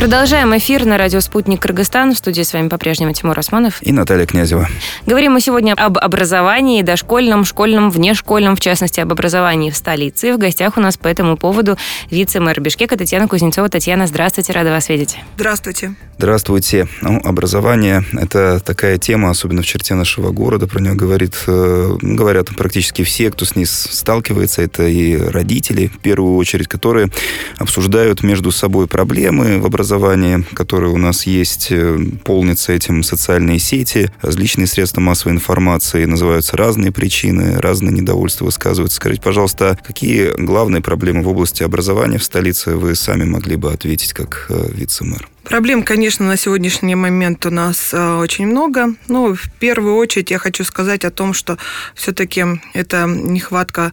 Продолжаем эфир на радио «Спутник Кыргызстан». В студии с вами по-прежнему Тимур Османов. И Наталья Князева. Говорим мы сегодня об образовании, дошкольном, школьном, внешкольном, в частности, об образовании в столице. В гостях у нас по этому поводу вице-мэр Бишкека Татьяна Кузнецова. Татьяна, здравствуйте, рада вас видеть. Здравствуйте. Здравствуйте. Ну, образование – это такая тема, особенно в черте нашего города. Про нее говорит, э, говорят практически все, кто с ней сталкивается. Это и родители, в первую очередь, которые обсуждают между собой проблемы в образовании образования, которое у нас есть, э, полнится этим социальные сети, различные средства массовой информации, называются разные причины, разные недовольства высказываются. Скажите, пожалуйста, какие главные проблемы в области образования в столице вы сами могли бы ответить как э, вице-мэр? Проблем, конечно, на сегодняшний момент у нас э, очень много. Но в первую очередь я хочу сказать о том, что все-таки это нехватка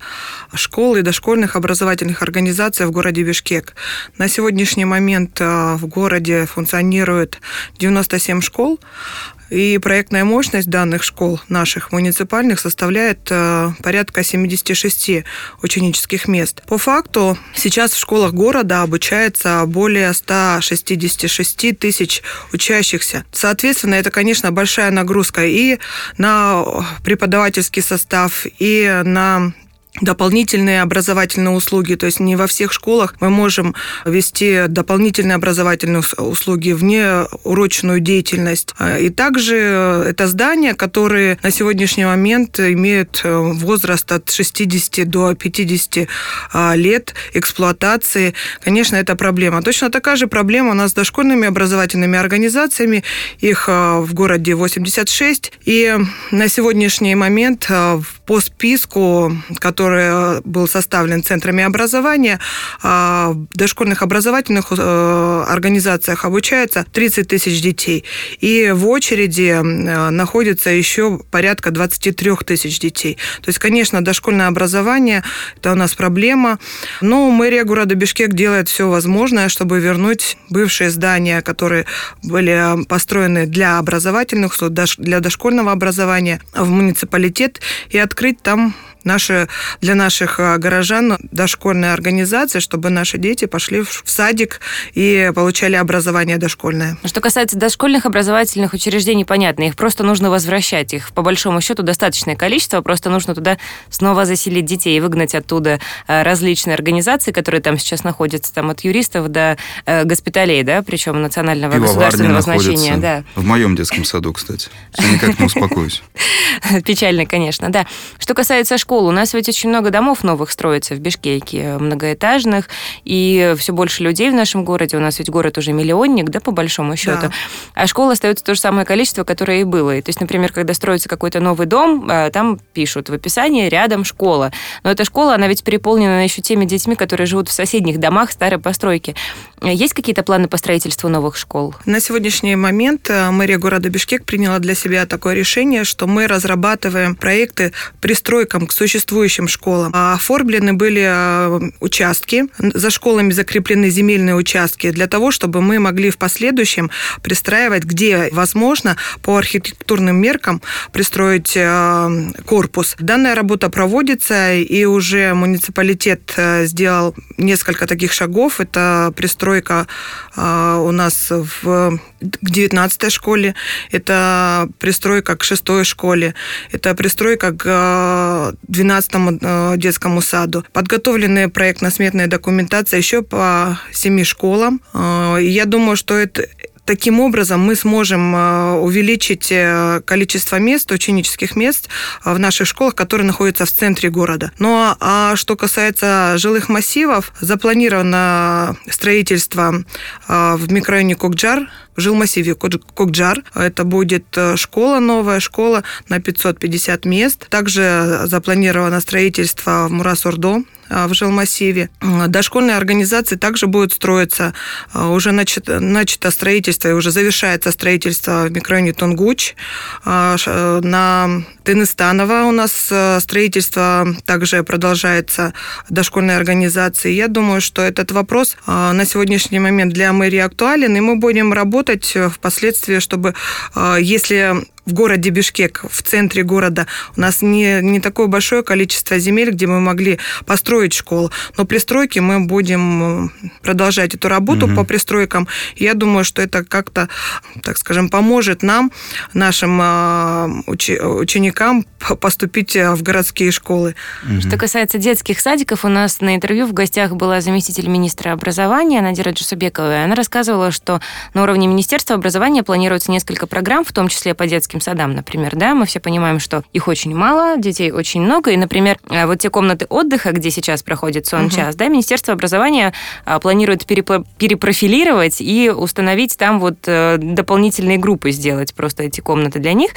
школ и дошкольных образовательных организаций в городе Бишкек. На сегодняшний момент э, в городе функционирует 97 школ, и проектная мощность данных школ наших муниципальных составляет э, порядка 76 ученических мест. По факту сейчас в школах города обучается более 166 тысяч учащихся. Соответственно, это, конечно, большая нагрузка и на преподавательский состав, и на дополнительные образовательные услуги. То есть не во всех школах мы можем вести дополнительные образовательные услуги, вне урочную деятельность. И также это здания, которые на сегодняшний момент имеют э, возраст от 60 до 50 а, лет эксплуатации. Конечно, это проблема. Точно такая же проблема у нас с дошкольными образовательными организациями. Их э, в городе 86. И на сегодняшний момент э, по списку, который который был составлен центрами образования, а, в дошкольных образовательных э, организациях обучается 30 тысяч детей. И в очереди э, находится еще порядка 23 тысяч детей. То есть, конечно, дошкольное образование – это у нас проблема. Но мэрия города Бишкек делает все возможное, чтобы вернуть бывшие здания, которые были построены для образовательных, для дошкольного образования в муниципалитет и открыть там наши, для наших э, горожан дошкольная организация, чтобы наши дети пошли в садик и получали образование дошкольное. Что касается дошкольных образовательных учреждений, понятно, их просто нужно возвращать. Их, по большому счету, достаточное количество, просто нужно туда снова заселить детей и выгнать оттуда э, различные организации, которые там сейчас находятся, там от юристов до э, госпиталей, да, причем национального Пивоварня государственного значения. Да. В моем детском саду, кстати. Все никак не успокоюсь. Печально, конечно, да. Что касается школ, у нас ведь очень много домов новых строится в Бишкеке, многоэтажных, и все больше людей в нашем городе. У нас ведь город уже миллионник, да, по большому счету. Да. А школ остается то же самое количество, которое и было. И, то есть, например, когда строится какой-то новый дом, э, там пишут в описании рядом школа. Но эта школа, она ведь переполнена еще теми детьми, которые живут в соседних домах старой постройки. Есть какие-то планы по строительству новых школ? На сегодняшний момент э, мэрия города Бишкек приняла для себя такое решение, что мы разрабатываем проекты пристройкам к существующим школам. А оформлены были э, участки, за школами закреплены земельные участки для того, чтобы мы могли в последующем пристраивать, где возможно, по архитектурным меркам пристроить э, корпус. Данная работа проводится, и уже муниципалитет сделал несколько таких шагов. Это пристройка у нас в, к 19 школе, это пристройка к 6 школе, это пристройка к 12 а, детскому саду. Подготовлены проектно-сметная документация еще по 7 школам. А, я думаю, что это, Таким образом, мы сможем э, увеличить э, количество мест, ученических мест э, в наших школах, которые находятся в центре города. Ну а что касается жилых массивов, запланировано строительство в микрорайоне Кокджар, в жилмассиве Кокджар. Это будет школа, новая школа на 550 мест. Также запланировано строительство в Мурасурдо в жилмассиве. Дошкольные организации также будут строиться. Уже начато, начато строительство и уже завершается строительство в микрорайоне Тунгуч. На Тыныстанова у нас строительство также продолжается дошкольной организации. Я думаю, что этот вопрос на сегодняшний момент для мэрии актуален, и мы будем работать впоследствии, чтобы если в городе Бишкек, в центре города, у нас не, не такое большое количество земель, где мы могли построить школу. Но при стройке мы будем продолжать эту работу угу. по пристройкам. Я думаю, что это как-то, так скажем, поможет нам, нашим а, ученикам поступить в городские школы. Угу. Что касается детских садиков, у нас на интервью в гостях была заместитель министра образования Надира Джусубекова, она рассказывала, что на уровне Министерства образования планируется несколько программ, в том числе по детским садам, например, да, мы все понимаем, что их очень мало, детей очень много, и, например, э, вот те комнаты отдыха, где сейчас проходит сон-час, угу. да, Министерство образования а, планирует перепрофилировать и установить там вот э, дополнительные группы сделать, просто эти комнаты для них.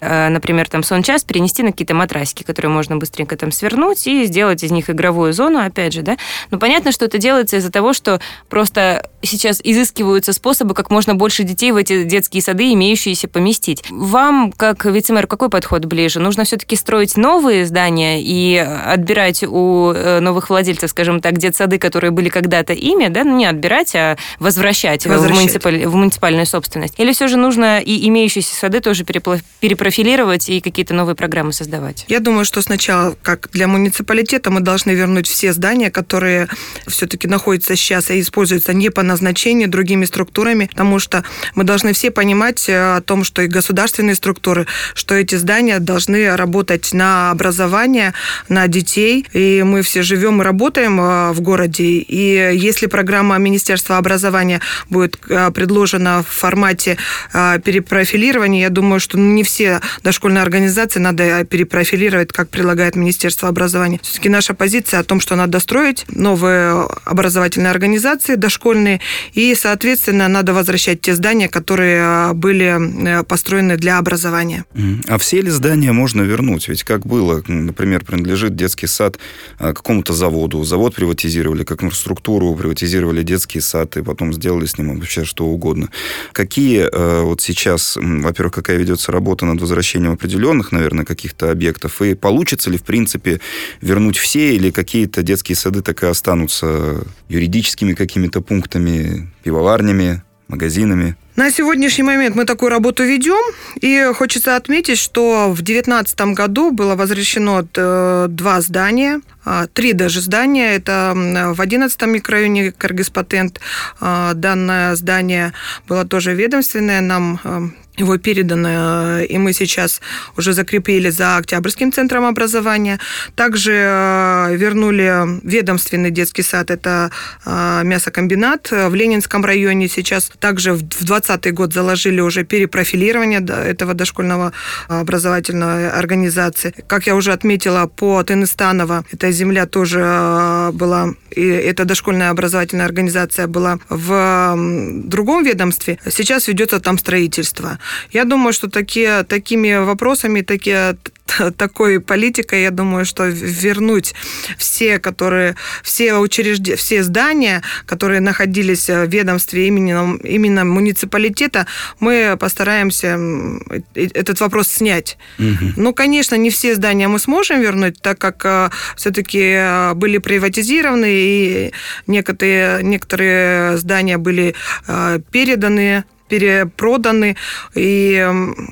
Э, например, там сон-час перенести на какие-то матрасики, которые можно быстренько там свернуть и сделать из них игровую зону, опять же, да. Но понятно, что это делается из-за того, что просто сейчас изыскиваются способы, как можно больше детей в эти детские сады, имеющиеся, поместить. Вам, как вице-мэр, какой подход ближе? Нужно все-таки строить новые здания и отбирать у э, новых владельцев, скажем так, детсады, которые были когда-то ими, да, ну не отбирать, а возвращать, возвращать. В, муниципаль... в муниципальную собственность? Или все же нужно и имеющиеся сады тоже перепрофилировать профилировать и какие-то новые программы создавать? Я думаю, что сначала, как для муниципалитета, мы должны вернуть все здания, которые все-таки находятся сейчас и используются не по назначению другими структурами, потому что мы должны все понимать э, о том, что и государственные структуры, что эти здания должны работать на образование, на детей, и мы все живем и работаем э, в городе, и если программа Министерства образования будет э, предложена в формате перепрофилирования, я думаю, что не все дошкольные организации надо перепрофилировать, как предлагает Министерство образования. Все-таки наша позиция о том, что надо строить новые образовательные организации дошкольные, и, соответственно, надо возвращать те здания, которые а, были э, построены для образования. А все ли здания можно вернуть? Ведь как было, например, принадлежит детский сад какому-то заводу, завод приватизировали, как инфраструктуру приватизировали детский сад, и потом сделали с ним вообще что угодно. Какие э, вот сейчас, во-первых, какая ведется работа над возвращением определенных, наверное, каких-то объектов, и получится ли, в принципе, вернуть все, или какие-то детские сады так и останутся юридическими какими-то пунктами, пивоварнями, магазинами? На сегодняшний момент мы такую работу ведем, и хочется отметить, что в 2019 году было возвращено э, два здания, а, три даже здания. Это в 11 микрорайоне Кыргыз-Патент. А, данное здание было тоже ведомственное. Нам э, его передано, и мы сейчас уже закрепили за Октябрьским центром образования. Также э, вернули ведомственный детский сад, это э, мясокомбинат в Ленинском районе. Сейчас также в 2020 год заложили уже перепрофилирование этого дошкольного образовательной организации. Как я уже отметила, по Тыныстанова, эта земля тоже э, была, и эта дошкольная образовательная организация была в другом ведомстве. Сейчас ведется там строительство. Я думаю, что такие, такими вопросами, такие, такой политикой, я думаю, что вернуть все, которые, все учреждения, все здания, которые находились в ведомстве именно, именно муниципалитета, мы постараемся этот вопрос снять. Угу. Ну, конечно, не все здания мы сможем вернуть, так как э, все-таки э, были приватизированы, и некоторые, некоторые здания были э, переданы перепроданы. И,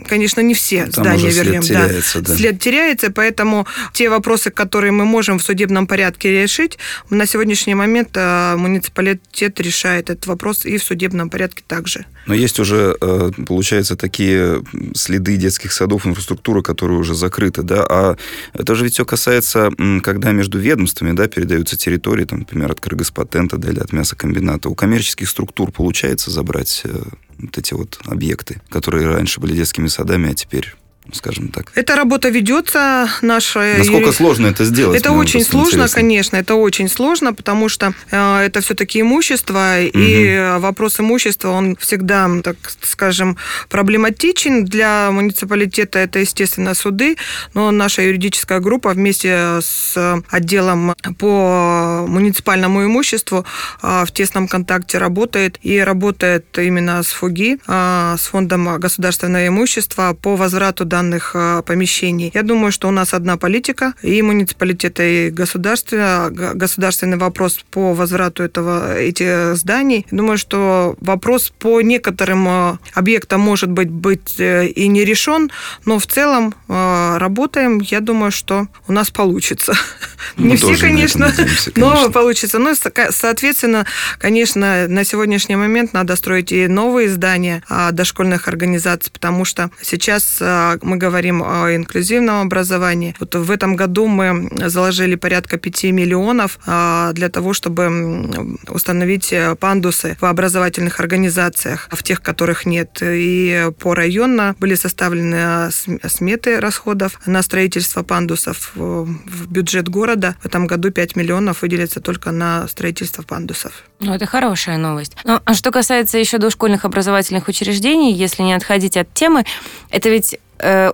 конечно, не все Там здания вернем. След теряется, да. Да. След теряется, поэтому те вопросы, которые мы можем в судебном порядке решить, на сегодняшний момент э, муниципалитет решает этот вопрос и в судебном порядке также. Но есть уже, э, получается, такие следы детских садов, инфраструктуры, которые уже закрыты, да, а это же ведь все касается, когда между ведомствами, да, передаются территории, там, например, от Кыргызпатента, да, или от мясокомбината. У коммерческих структур получается забрать э, вот эти вот объекты, которые раньше были детскими садами, а теперь скажем так. Эта работа ведется наша. Насколько сложно это сделать? Это очень сложно, интересно. конечно, это очень сложно, потому что э, это все-таки имущество, угу. и вопрос имущества, он всегда, так скажем, проблематичен для муниципалитета. Это, естественно, суды, но наша юридическая группа вместе с отделом по муниципальному имуществу э, в тесном контакте работает и работает именно с ФУГИ, э, с фондом государственного имущества по возврату данных помещений. Я думаю, что у нас одна политика, и муниципалитета, и государство, государственный вопрос по возврату этого, этих зданий. Думаю, что вопрос по некоторым объектам может быть, быть и не решен, но в целом работаем. Я думаю, что у нас получится. Мы не все, конечно, надеемся, конечно, но получится. Ну, соответственно, конечно, на сегодняшний момент надо строить и новые здания дошкольных организаций, потому что сейчас мы говорим о инклюзивном образовании. Вот в этом году мы заложили порядка 5 миллионов для того, чтобы установить пандусы в образовательных организациях, в тех, которых нет. И по районно были составлены сметы расходов на строительство пандусов в бюджет города. В этом году 5 миллионов выделится только на строительство пандусов. Ну, это хорошая новость. Ну, а что касается еще дошкольных образовательных учреждений, если не отходить от темы, это ведь Э,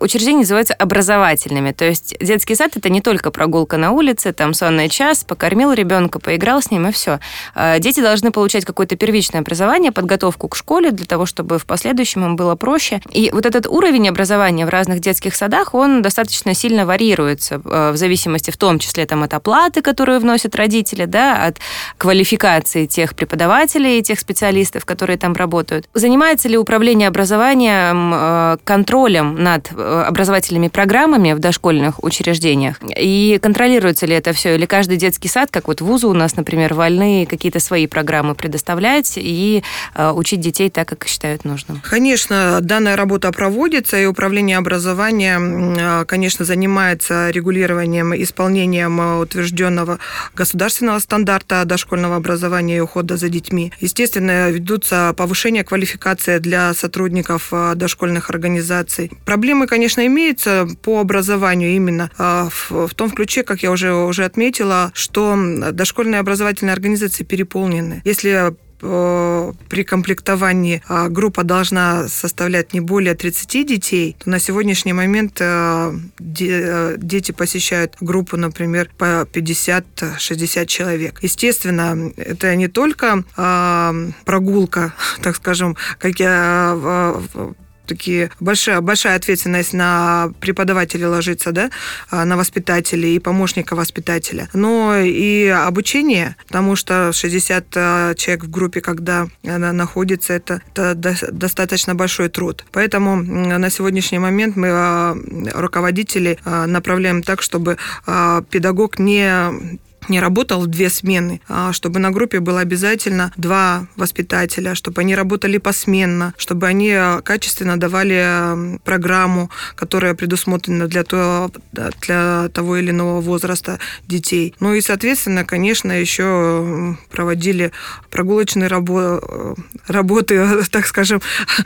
учреждения называются образовательными. То есть детский сад это не только прогулка на улице, там сонный час, покормил ребенка, поиграл с ним и все. Э, дети должны получать какое-то первичное образование, подготовку к школе для того, чтобы в последующем им было проще. И вот этот уровень образования в разных детских садах, он достаточно сильно варьируется э, в зависимости в том числе там, от оплаты, которую вносят родители, да, от квалификации тех преподавателей, тех специалистов, которые там работают. Занимается ли управление образованием контролем на над э, образовательными программами в дошкольных учреждениях? И контролируется ли это все? Или каждый детский сад, как вот вузы у нас, например, вольны какие-то свои программы предоставлять и э, учить детей так, как считают нужным? Конечно, данная работа проводится, и управление образованием, э, конечно, занимается регулированием, исполнением утвержденного государственного стандарта дошкольного образования и ухода за детьми. Естественно, ведутся повышение квалификации для сотрудников дошкольных организаций. Проблемы, конечно, имеются по образованию именно а, в, в том ключе, как я уже, уже отметила, что дошкольные образовательные организации переполнены. Если э, при комплектовании а, группа должна составлять не более 30 детей, то на сегодняшний момент э, э, дети посещают группу, например, по 50-60 человек. Естественно, это не только а, прогулка, так скажем, как я такие большая, большая ответственность на преподавателей ложится, да, а, на воспитателей и помощника воспитателя. Но и обучение, потому что 60 а, человек в группе, когда она находится, это, это достаточно большой труд. Поэтому на сегодняшний момент мы а, руководители направляем так, чтобы педагог не не работал в две смены, а чтобы на группе было обязательно два воспитателя, чтобы они работали посменно, чтобы они э, качественно давали э, программу, которая предусмотрена для того, для того или иного возраста детей. Ну и, соответственно, конечно, еще проводили прогулочные рабо работы, так скажем,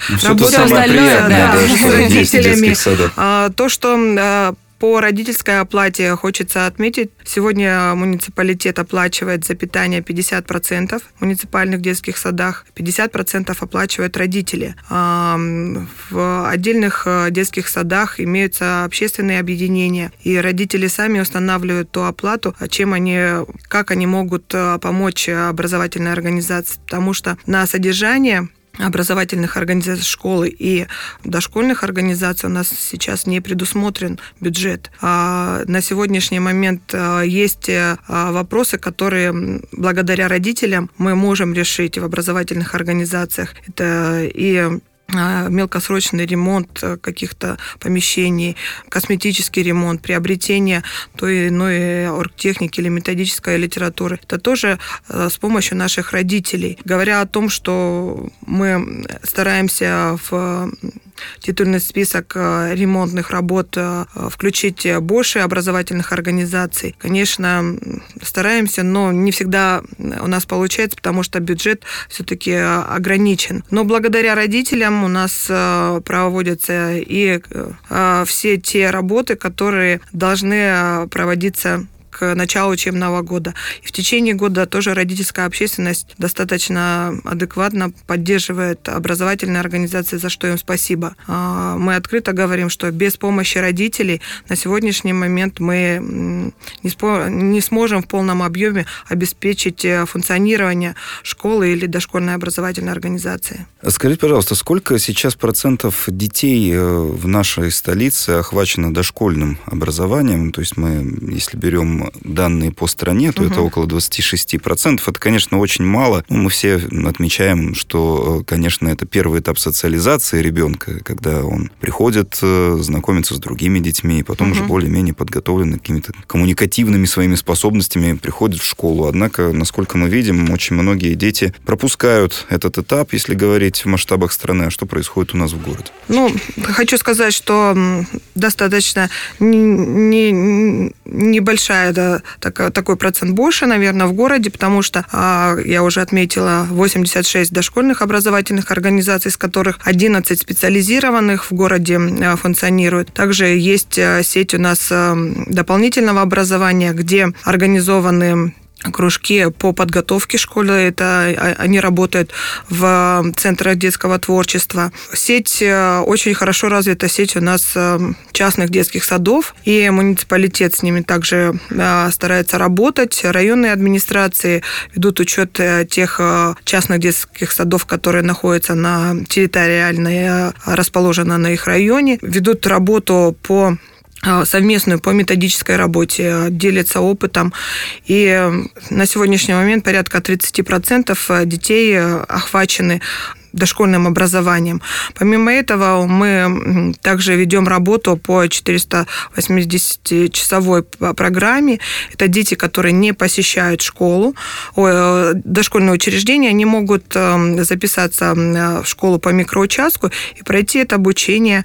ну, работы остальное, да, да, с родителями. А, то, что э, по родительской оплате хочется отметить, сегодня муниципалитет оплачивает за питание 50% в муниципальных детских садах, 50% оплачивают родители. В отдельных э, детских садах имеются общественные объединения, и родители сами устанавливают ту оплату, чем они, как они могут э, помочь образовательной организации, потому что на содержание образовательных организаций школы и дошкольных организаций у нас сейчас не предусмотрен бюджет. А на сегодняшний момент а, есть а, вопросы, которые благодаря родителям мы можем решить в образовательных организациях. Это и мелкосрочный ремонт э, каких-то помещений, косметический ремонт, приобретение той или иной оргтехники или методической литературы. Это тоже э, с помощью наших родителей. Говоря о том, что мы стараемся в титульный список э, ремонтных работ э, включить больше образовательных организаций. Конечно, стараемся, но не всегда у нас получается, потому что бюджет все-таки ограничен. Но благодаря родителям у нас э, проводятся и все те работы, которые должны проводиться к началу учебного года. И в течение года тоже родительская общественность достаточно адекватно поддерживает образовательные организации, за что им спасибо. А, мы открыто говорим, что без помощи родителей на сегодняшний момент мы не сможем в полном объеме обеспечить э, функционирование школы или дошкольной образовательной организации. Скажите, пожалуйста, сколько сейчас процентов детей э, в нашей столице охвачено дошкольным образованием? То есть мы, если берем данные по стране, то угу. это около 26%. Это, конечно, очень мало. Но мы все отмечаем, что, э, конечно, это первый этап социализации ребенка, когда он приходит, э, знакомится с другими детьми, и потом угу. уже более-менее подготовлен какими-то коммуникативными своими способностями приходит в школу. Однако, насколько мы видим, очень многие дети пропускают этот этап, если говорить в масштабах страны. А что происходит у нас в городе? Ну, хочу сказать, что достаточно не, не, небольшая, да, так, такой процент больше, наверное, в городе, потому что, а, я уже отметила, 86 дошкольных образовательных организаций, из которых 11 специализированных в городе а, функционирует. Также есть а, сеть у нас дополнительного образования, где организованы кружки по подготовке школы. Это а, они работают в центрах детского творчества. Сеть э, очень хорошо развита сеть у нас э, частных детских садов, и муниципалитет с ними также э, старается работать. Районные администрации ведут учет тех частных детских садов, которые находятся на территориально расположены на их районе, ведут работу по совместную по методической работе, а, делятся опытом. И э, на сегодняшний момент порядка 30% э, детей э, охвачены дошкольным образованием. Помимо этого, мы также ведем работу по 480-часовой программе. Это дети, которые не посещают школу, дошкольное учреждение, они могут эм, записаться в школу по микроучастку и пройти это обучение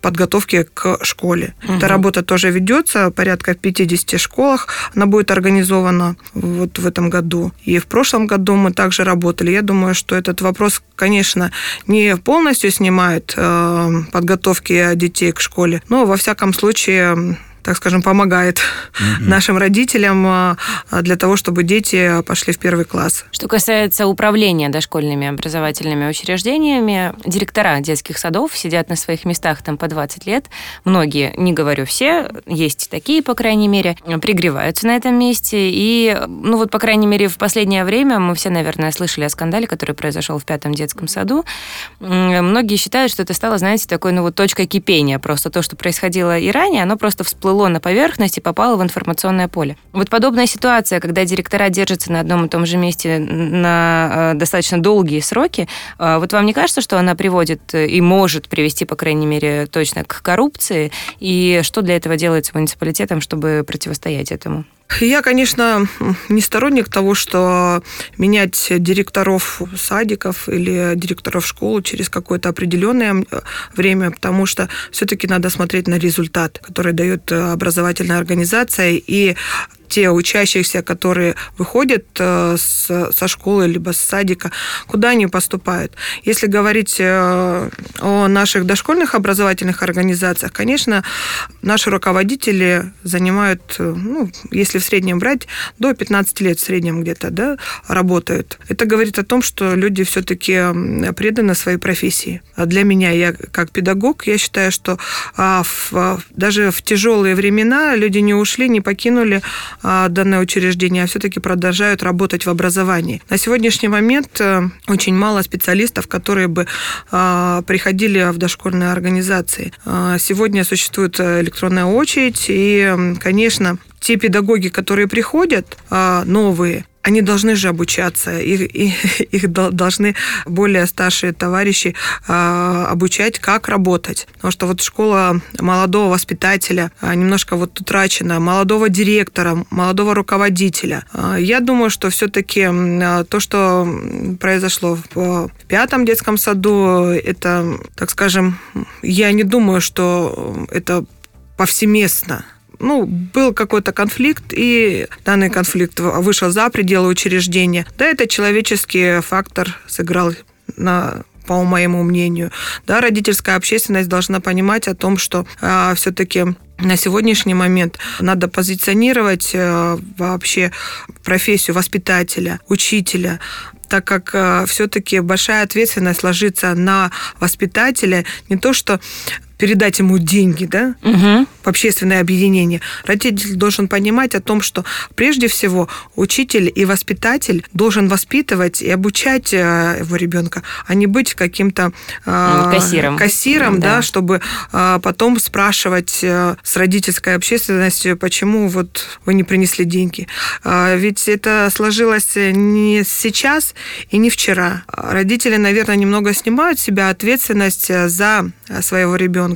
подготовки к школе. Угу. Эта работа тоже ведется, порядка в 50 школах. Она будет организована вот в этом году. И в прошлом году мы также работали. Я думаю, что этот вопрос, конечно, конечно, не полностью снимает э, подготовки детей к школе, но во всяком случае так скажем, помогает угу. нашим родителям а, для того, чтобы дети пошли в первый класс. Что касается управления дошкольными образовательными учреждениями, директора детских садов сидят на своих местах там по 20 лет. Многие, не говорю все, есть такие, по крайней мере, пригреваются на этом месте. И, ну вот, по крайней мере, в последнее время мы все, наверное, слышали о скандале, который произошел в пятом детском саду. Многие считают, что это стало, знаете, такой, ну вот, точкой кипения. Просто то, что происходило и ранее, оно просто всплыло всплыло на поверхность и попало в информационное поле. Вот подобная ситуация, когда директора держатся на одном и том же месте на э, достаточно долгие сроки, э, вот вам не кажется, что она приводит э, и может привести, по крайней мере, точно к коррупции? И что для этого делается муниципалитетом, чтобы противостоять этому? Я, конечно, не сторонник того, что менять директоров садиков или директоров школ через какое-то определенное время, потому что все-таки надо смотреть на результат, который дает образовательная организация, и те учащиеся, которые выходят э, со школы либо с садика, куда они поступают. Если говорить э, о наших дошкольных образовательных организациях, конечно, наши руководители занимают, э, ну, если в среднем брать, до 15 лет в среднем где-то да, работают. Это говорит о том, что люди все-таки преданы своей профессии. А для меня, я как педагог, я считаю, что а, в, даже в тяжелые времена люди не ушли, не покинули а, данное учреждение, а все-таки продолжают работать в образовании. На сегодняшний момент э, очень мало специалистов, которые бы а, приходили в дошкольные организации. А, сегодня существует электронная очередь, и, конечно, те педагоги, которые приходят, новые, они должны же обучаться, их, их должны более старшие товарищи а, обучать, как работать. Потому что вот школа молодого воспитателя а, немножко вот утрачена, молодого директора, молодого руководителя. А, я думаю, что все-таки то, что произошло в пятом детском саду, это, так скажем, я не думаю, что это повсеместно ну, был какой-то конфликт, и данный конфликт вышел за пределы учреждения. Да, это человеческий фактор сыграл на по моему мнению. Да, родительская общественность должна понимать о том, что а, все-таки на сегодняшний момент надо позиционировать э, вообще профессию воспитателя, учителя, так как э, все-таки большая ответственность ложится на воспитателя. Не то, что передать ему деньги, да, угу. в общественное объединение. Родитель должен понимать о том, что прежде всего учитель и воспитатель должен воспитывать и обучать э, его ребенка, а не быть каким-то э, кассиром, кассиром да. да, чтобы э, потом спрашивать э, с родительской общественностью, почему вот вы не принесли деньги. Э, ведь это сложилось не сейчас и не вчера. Родители, наверное, немного снимают с себя ответственность за своего ребенка,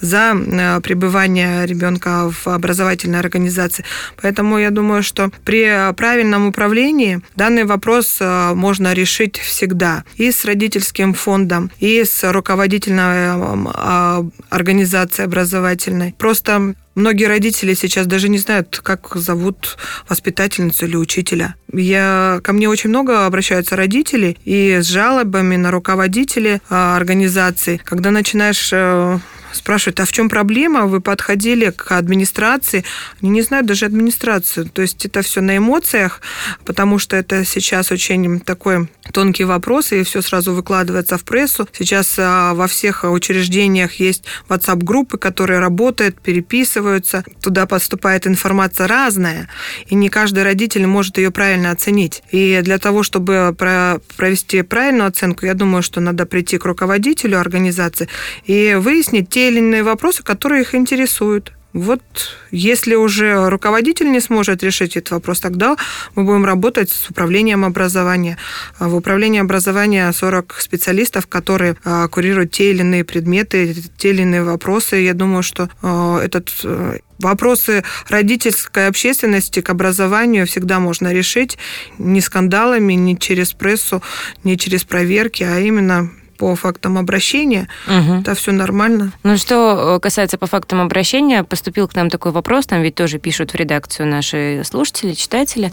за э, пребывание ребенка в образовательной организации. Поэтому я думаю, что при правильном управлении данный вопрос э, можно решить всегда и с родительским фондом, и с руководительной э, организацией образовательной. Просто Многие родители сейчас даже не знают, как зовут воспитательницу или учителя. Я, ко мне очень много обращаются родители и с жалобами на руководителей а, организации. Когда начинаешь э, спрашивают, а в чем проблема? Вы подходили к администрации. Они не знают даже администрацию. То есть это все на эмоциях, потому что это сейчас очень такой тонкий вопрос, и все сразу выкладывается в прессу. Сейчас а, во всех учреждениях есть WhatsApp-группы, которые работают, переписываются. Туда поступает информация разная, и не каждый родитель может ее правильно оценить. И для того, чтобы провести правильную оценку, я думаю, что надо прийти к руководителю организации и выяснить те или иные вопросы, которые их интересуют. Вот если уже руководитель не сможет решить этот вопрос, тогда мы будем работать с управлением образования. А в управлении образования 40 специалистов, которые а, курируют те или иные предметы, те или иные вопросы. Я думаю, что а, этот э, Вопросы родительской общественности к образованию всегда можно решить не скандалами, не через прессу, не через проверки, а именно по фактам обращения, угу. это все нормально. Ну, что касается по фактам обращения, поступил к нам такой вопрос, там ведь тоже пишут в редакцию наши слушатели, читатели.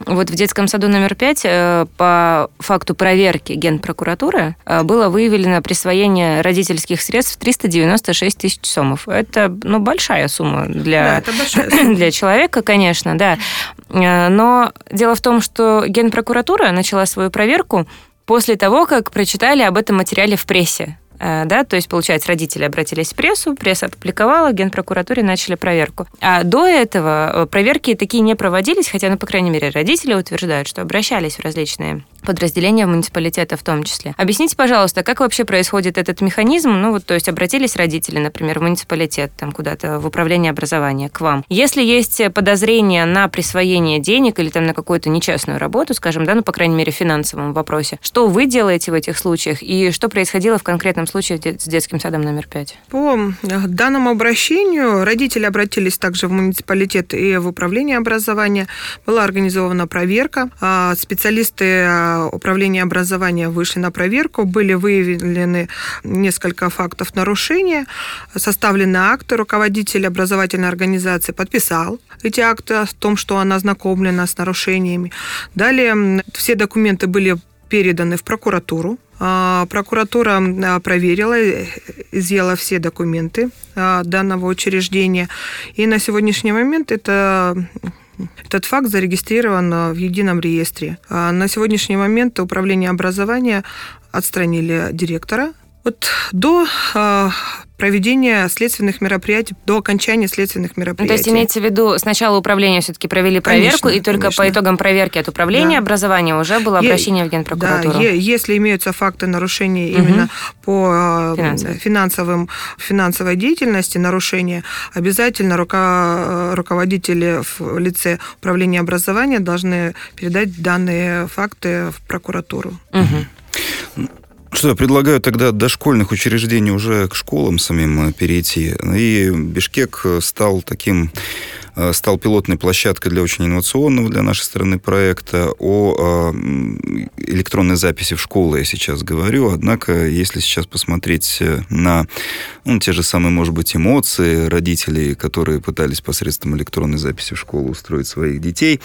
Вот в детском саду номер пять э, по факту проверки Генпрокуратуры э, было выявлено присвоение родительских средств 396 тысяч сомов. Это, ну, большая сумма для, да, большая сумма. для человека, конечно, да. Э, но дело в том, что Генпрокуратура начала свою проверку после того, как прочитали об этом материале в прессе. Э, да, то есть, получается, родители обратились в прессу, пресса опубликовала, генпрокуратуре начали проверку. А до этого э, проверки такие не проводились, хотя, ну, по крайней мере, родители утверждают, что обращались в различные подразделения муниципалитета в том числе. Объясните, пожалуйста, как вообще происходит этот механизм? Ну, вот, то есть, обратились родители, например, в муниципалитет, там, куда-то в управление образования, к вам. Если есть подозрение на присвоение денег или там на какую-то нечестную работу, скажем, да, ну, по крайней мере, в финансовом вопросе, что вы делаете в этих случаях и что происходило в конкретном случае с детским садом номер пять? По э, данному обращению родители обратились также в муниципалитет и в управление образования. Была организована проверка. А специалисты э, управления образования вышли на проверку. Были выявлены несколько фактов нарушения. Составлены акты. Руководитель образовательной организации подписал эти акты о том, что она ознакомлена с нарушениями. Далее все документы были переданы в прокуратуру. А, прокуратура а, проверила, изъяла все документы а, данного учреждения. И на сегодняшний момент это этот факт зарегистрирован в едином реестре. На сегодняшний момент управление образования отстранили директора. Вот до проведения следственных мероприятий, до окончания следственных мероприятий. Ну, то есть имеется в виду, сначала управление все-таки провели проверку, конечно, и только конечно. по итогам проверки от управления да. образования уже было обращение е- в Генпрокуратуру? Да, е- если имеются факты нарушений угу. именно по Финансовый. финансовым, финансовой деятельности, нарушения, обязательно рука, руководители в лице управления образования должны передать данные факты в прокуратуру. Угу. Что, я предлагаю тогда дошкольных учреждений уже к школам самим перейти. И Бишкек стал таким стал пилотной площадкой для очень инновационного для нашей страны проекта о электронной записи в школы, я сейчас говорю. Однако, если сейчас посмотреть на ну, те же самые, может быть, эмоции родителей, которые пытались посредством электронной записи в школу устроить своих детей,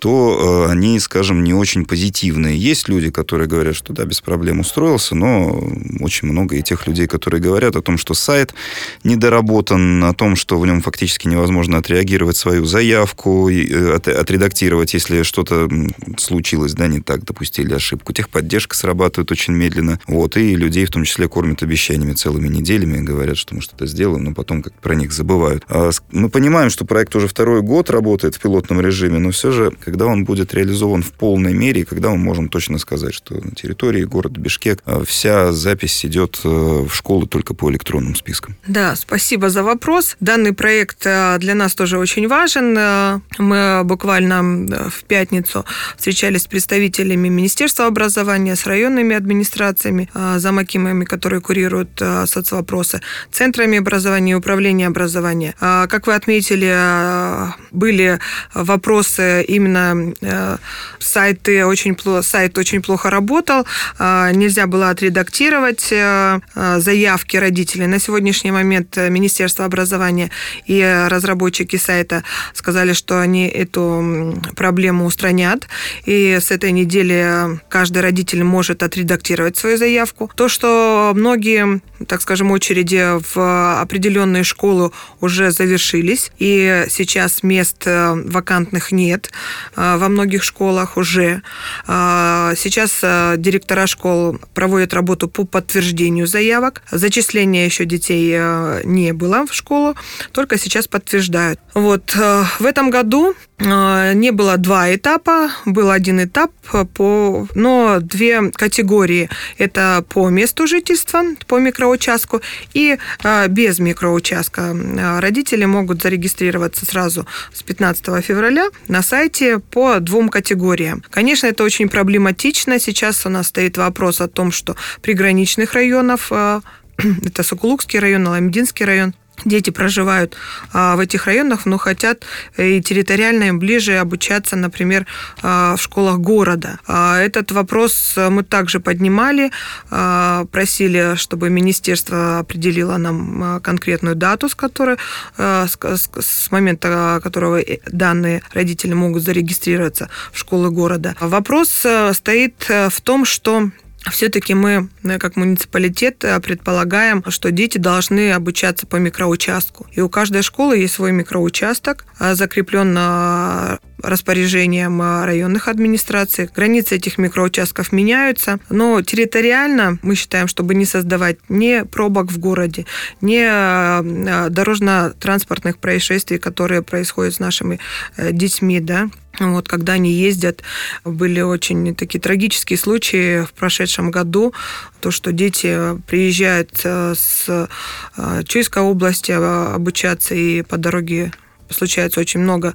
то э, они, скажем, не очень позитивные. Есть люди, которые говорят, что да, без проблем устроился, но очень много и тех людей, которые говорят о том, что сайт недоработан, о том, что в нем фактически невозможно отреагировать свою заявку, э, отредактировать, если что-то случилось, да, не так, допустили ошибку. Техподдержка срабатывает очень медленно. Вот, и людей в том числе кормят обещаниями целыми неделями, говорят, что мы что-то сделаем, но потом как про них забывают. А мы понимаем, что проект уже второй год работает в пилотном режиме, но все же, когда он будет реализован в полной мере, когда мы можем точно сказать, что на территории города Бишкек а, вся запись идет э, в школы только по электронным спискам. Да, спасибо за вопрос. Данный проект э, для нас тоже очень важен. Э, мы буквально в пятницу встречались с представителями Министерства образования, с районными администрациями, замакимами, которые курируют соцвопросы, центрами образования и управления образования. Как вы отметили, были вопросы именно сайты очень сайт очень плохо работал, нельзя было отредактировать э, э, заявки родителей. На сегодняшний момент Министерство образования и разработчики сайта сказали, что они эту проблему устранят. И с этой недели каждый родитель может отредактировать свою заявку. То, что многие, так скажем, очереди в определенные школы уже завершились, и сейчас мест э, вакантных нет во многих школах уже. Сейчас директора школ проводят работу по подтверждению заявок. Зачисления еще детей э, не было в школу, только сейчас подтверждают. Вот э, в этом году э, не было два этапа, был один этап по, но две категории. Это по месту жительства, по микроучастку и без микроучастка. Родители могут зарегистрироваться сразу с 15 февраля на сайте по двум категориям. Конечно, это очень проблематично. Сейчас у нас стоит вопрос о том, что приграничных районов, э, это Сокулукский район, Аламединский район, дети проживают а, в этих районах, но хотят и территориально им ближе обучаться, например, а, в школах города. А, этот вопрос мы также поднимали, просили, чтобы министерство определило нам конкретную дату, с которой, с момента которого данные родители могут зарегистрироваться в школы города. Вопрос стоит в том, что все-таки мы, э, как муниципалитет, э, предполагаем, что дети должны обучаться по микроучастку. И у каждой школы есть свой микроучасток, э, закреплен распоряжением районных администраций. Границы этих микроучастков меняются, но территориально мы считаем, чтобы не создавать ни пробок в городе, ни дорожно-транспортных происшествий, которые происходят с нашими детьми, да, вот, когда они ездят, были очень такие трагические случаи в прошедшем году, то, что дети приезжают э, с э, Чуйской области э, обучаться, и по дороге случается очень много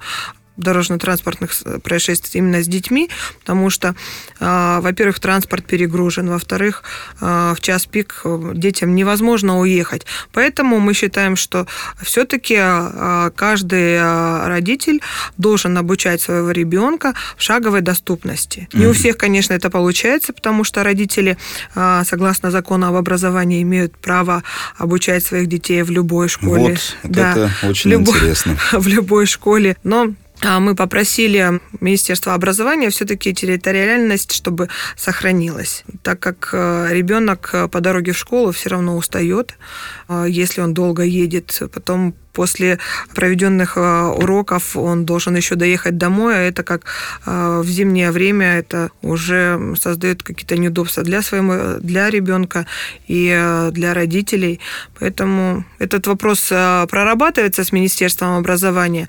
дорожно-транспортных происшествий именно с детьми, потому что, а, во-первых, транспорт перегружен, во-вторых, а, в час пик э, детям невозможно уехать. Поэтому мы считаем, что все-таки а, каждый родитель должен обучать своего ребенка в шаговой доступности. Не у всех, конечно, это получается, потому что родители, согласно закону об образовании, имеют право обучать своих детей в любой школе. Вот, да, это очень любой, интересно. В любой школе. Но мы попросили Министерство образования все-таки территориальность, чтобы сохранилась, так как э, ребенок э, по дороге в школу все равно устает, э, если он долго едет, потом после проведенных уроков он должен еще доехать домой, а это как в зимнее время это уже создает какие-то неудобства для своего, для ребенка и для родителей. Поэтому этот вопрос прорабатывается с Министерством образования.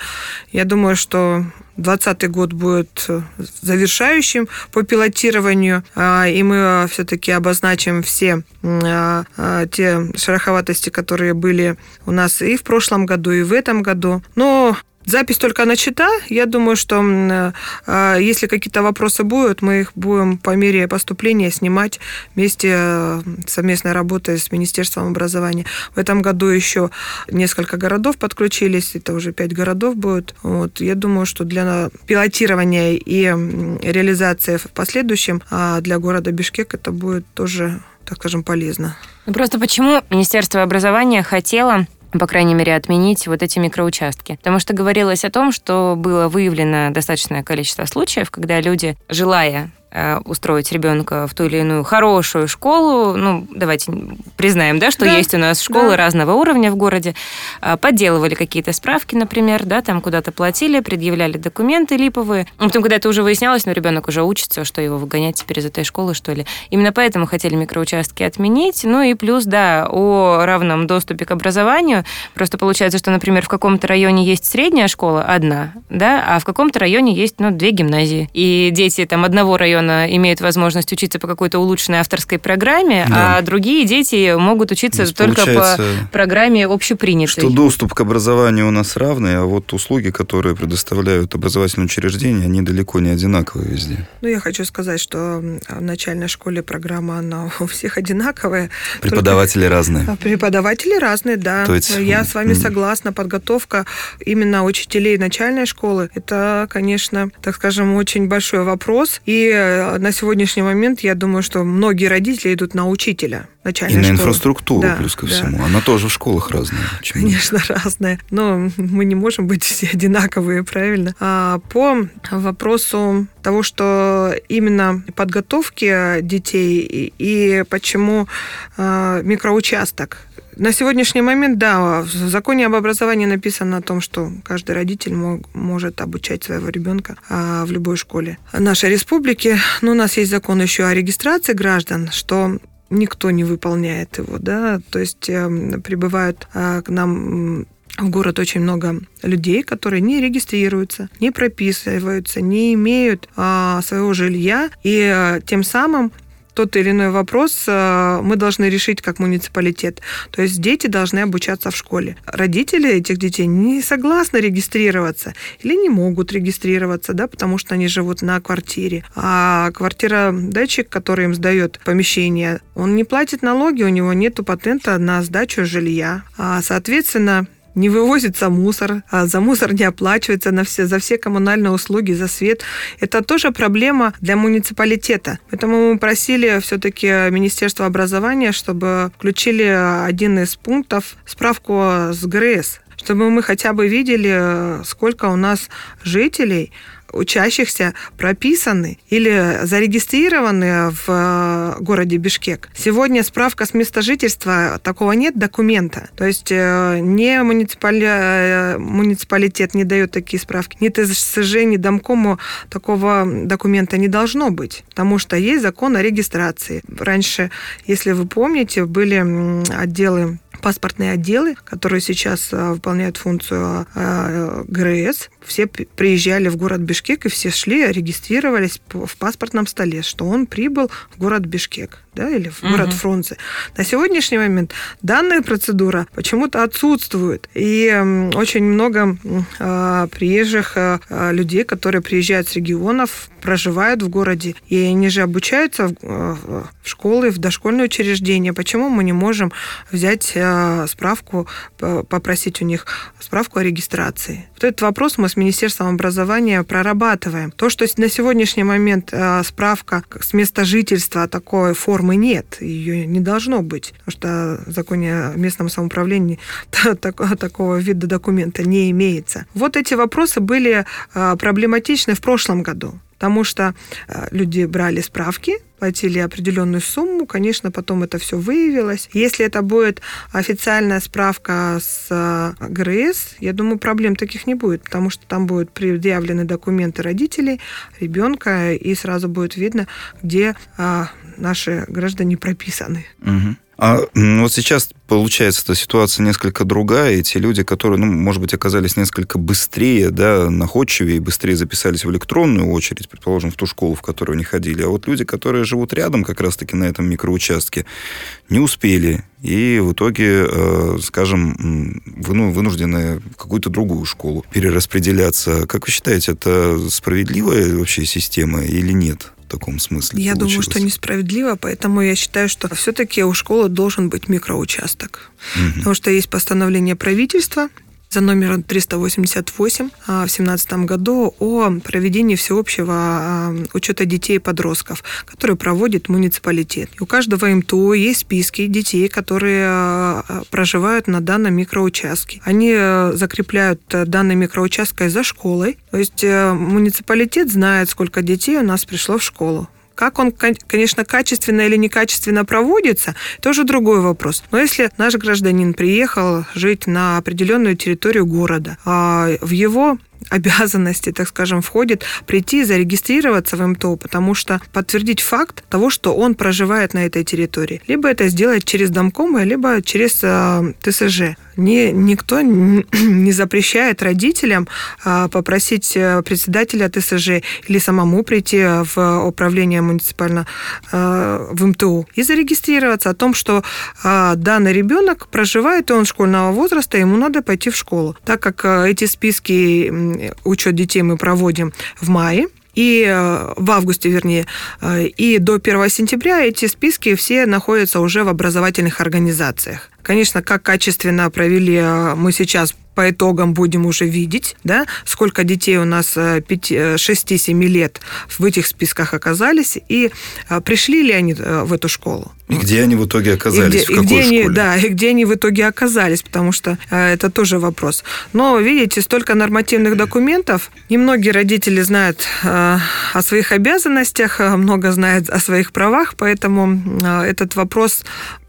Я думаю, что 2020 год будет завершающим по пилотированию, а, и мы все-таки обозначим все а, те шероховатости, которые были у нас и в прошлом году, и в этом году. Но запись только начата. Я думаю, что э, если какие-то вопросы будут, мы их будем по мере поступления снимать вместе э, совместной работой с Министерством образования. В этом году еще несколько городов подключились, это уже пять городов будет. Вот. Я думаю, что для пилотирования и реализации в последующем а для города Бишкек это будет тоже так скажем, полезно. Ну просто почему Министерство образования хотело по крайней мере, отменить вот эти микроучастки. Потому что говорилось о том, что было выявлено достаточное количество случаев, когда люди, желая устроить ребенка в ту или иную хорошую школу. Ну, давайте признаем, да, что да. есть у нас школы да. разного уровня в городе. Э, подделывали какие-то справки, например, да, там куда-то платили, предъявляли документы липовые. А потом, когда это уже выяснялось, ну, ребенок уже учится, что его выгонять теперь из этой школы, что ли. Именно поэтому хотели микроучастки отменить. Ну и плюс, да, о равном доступе к образованию. Просто получается, что, например, в каком-то районе есть средняя школа одна, да, а в каком-то районе есть, ну, две гимназии. И дети там одного района района имеют возможность учиться по какой-то улучшенной авторской программе, да. а другие дети могут учиться только по программе общепринятой. Что доступ к образованию у нас равный, а вот услуги, которые предоставляют образовательные учреждения, они далеко не одинаковые везде. Ну, я хочу сказать, что в начальной школе программа, она у всех одинаковая. Преподаватели только... разные. А, преподаватели разные, да. То есть... Я с вами согласна. Подготовка именно учителей начальной школы, это, конечно, так скажем, очень большой вопрос. И на сегодняшний момент я думаю, что многие родители идут на учителя начальной И на инфраструктуру, да, плюс ко всему. Да. Она тоже в школах разная. Почему? Конечно, разная. Но мы не можем быть все одинаковые, правильно? А по вопросу того, что именно подготовки детей и, почему э, микроучасток на сегодняшний момент, да, в законе об образовании написано о том, что каждый родитель мог, может обучать своего ребенка а, в любой школе нашей республики. Но у нас есть закон еще о регистрации граждан, что никто не выполняет его, да, то есть э, прибывают э, к нам в город очень много людей, которые не регистрируются, не прописываются, не имеют а, своего жилья, и а, тем самым тот или иной вопрос э, мы должны решить как муниципалитет. То есть дети должны обучаться в школе. Родители этих детей не согласны регистрироваться или не могут регистрироваться, да, потому что они живут на квартире. А квартира датчик, который им сдает помещение, он не платит налоги, у него нет патента на сдачу жилья. А, соответственно, не вывозится мусор, а за мусор не оплачивается на все, за все коммунальные услуги, за свет. Это тоже проблема для муниципалитета. Поэтому мы просили все-таки Министерство образования, чтобы включили один из пунктов справку с ГРС, чтобы мы хотя бы видели, сколько у нас жителей учащихся прописаны или зарегистрированы в э, городе Бишкек. Сегодня справка с места жительства, такого нет документа. То есть э, не муниципали... Э, муниципалитет не дает такие справки, ни ТСЖ, ни Домкому такого документа не должно быть, потому что есть закон о регистрации. Раньше, если вы помните, были отделы паспортные отделы, которые сейчас выполняют функцию ГРС, все приезжали в город Бишкек и все шли, регистрировались в паспортном столе, что он прибыл в город Бишкек да, или в город угу. Фрунзе. На сегодняшний момент данная процедура почему-то отсутствует. И очень много э, приезжих э, людей, которые приезжают с регионов, проживают в городе, и они же обучаются в, э, в школы, в дошкольные учреждения. Почему мы не можем взять э, справку, попросить у них справку о регистрации? Вот этот вопрос мы с Министерством образования прорабатываем. То, что на сегодняшний момент э, справка с места жительства такой формы нет, ее не должно быть, потому что в законе о местном самоуправлении такого вида документа не имеется. Вот эти вопросы были э, проблематичны в прошлом году потому что э, люди брали справки, платили определенную сумму, конечно, потом это все выявилось. Если это будет официальная справка с э, ГРС, я думаю, проблем таких не будет, потому что там будут предъявлены документы родителей, ребенка, и сразу будет видно, где а, наши граждане прописаны. Угу. А вот сейчас получается эта ситуация несколько другая, и те люди, которые, ну, может быть, оказались несколько быстрее, да, находчивее, быстрее записались в электронную очередь, предположим, в ту школу, в которую они ходили, а вот люди, которые живут рядом как раз-таки на этом микроучастке, не успели, и в итоге, э, скажем, ну, вынуждены в какую-то другую школу перераспределяться. Как вы считаете, это справедливая вообще система или нет? Таком смысле. Я получилось. думаю, что несправедливо, поэтому я считаю, что все-таки у школы должен быть микроучасток. Угу. Потому что есть постановление правительства, за номером 388 а, в 2017 году о проведении всеобщего а, учета детей и подростков, который проводит муниципалитет. У каждого МТО есть списки детей, которые а, проживают на данном микроучастке. Они закрепляют данный микроучасток за школой. То есть э, муниципалитет знает, сколько детей у нас пришло в школу. Как он, конечно, качественно или некачественно проводится, тоже другой вопрос. Но если наш гражданин приехал жить на определенную территорию города, а в его обязанности, так скажем, входит прийти и зарегистрироваться в МТО, потому что подтвердить факт того, что он проживает на этой территории. Либо это сделать через домкомы, либо через э, ТСЖ. Не, никто не запрещает родителям э, попросить э, председателя ТСЖ или самому прийти в управление муниципально э, в МТУ и зарегистрироваться о том, что э, данный ребенок проживает, и он школьного возраста, ему надо пойти в школу. Так как э, эти списки учет детей мы проводим в мае, и э, в августе, вернее, э, и до 1 сентября эти списки все находятся уже в образовательных организациях. Конечно, как качественно провели э, мы сейчас по итогам будем уже видеть, да, сколько детей у нас 6-7 лет в этих списках оказались, и пришли ли они в эту школу. И где они в итоге оказались? И где, в какой и где школе? Они, да, и где они в итоге оказались, потому что э, это тоже вопрос. Но, видите, столько нормативных документов. Немногие родители знают э, о своих обязанностях, э, много знают о своих правах, поэтому э, этот вопрос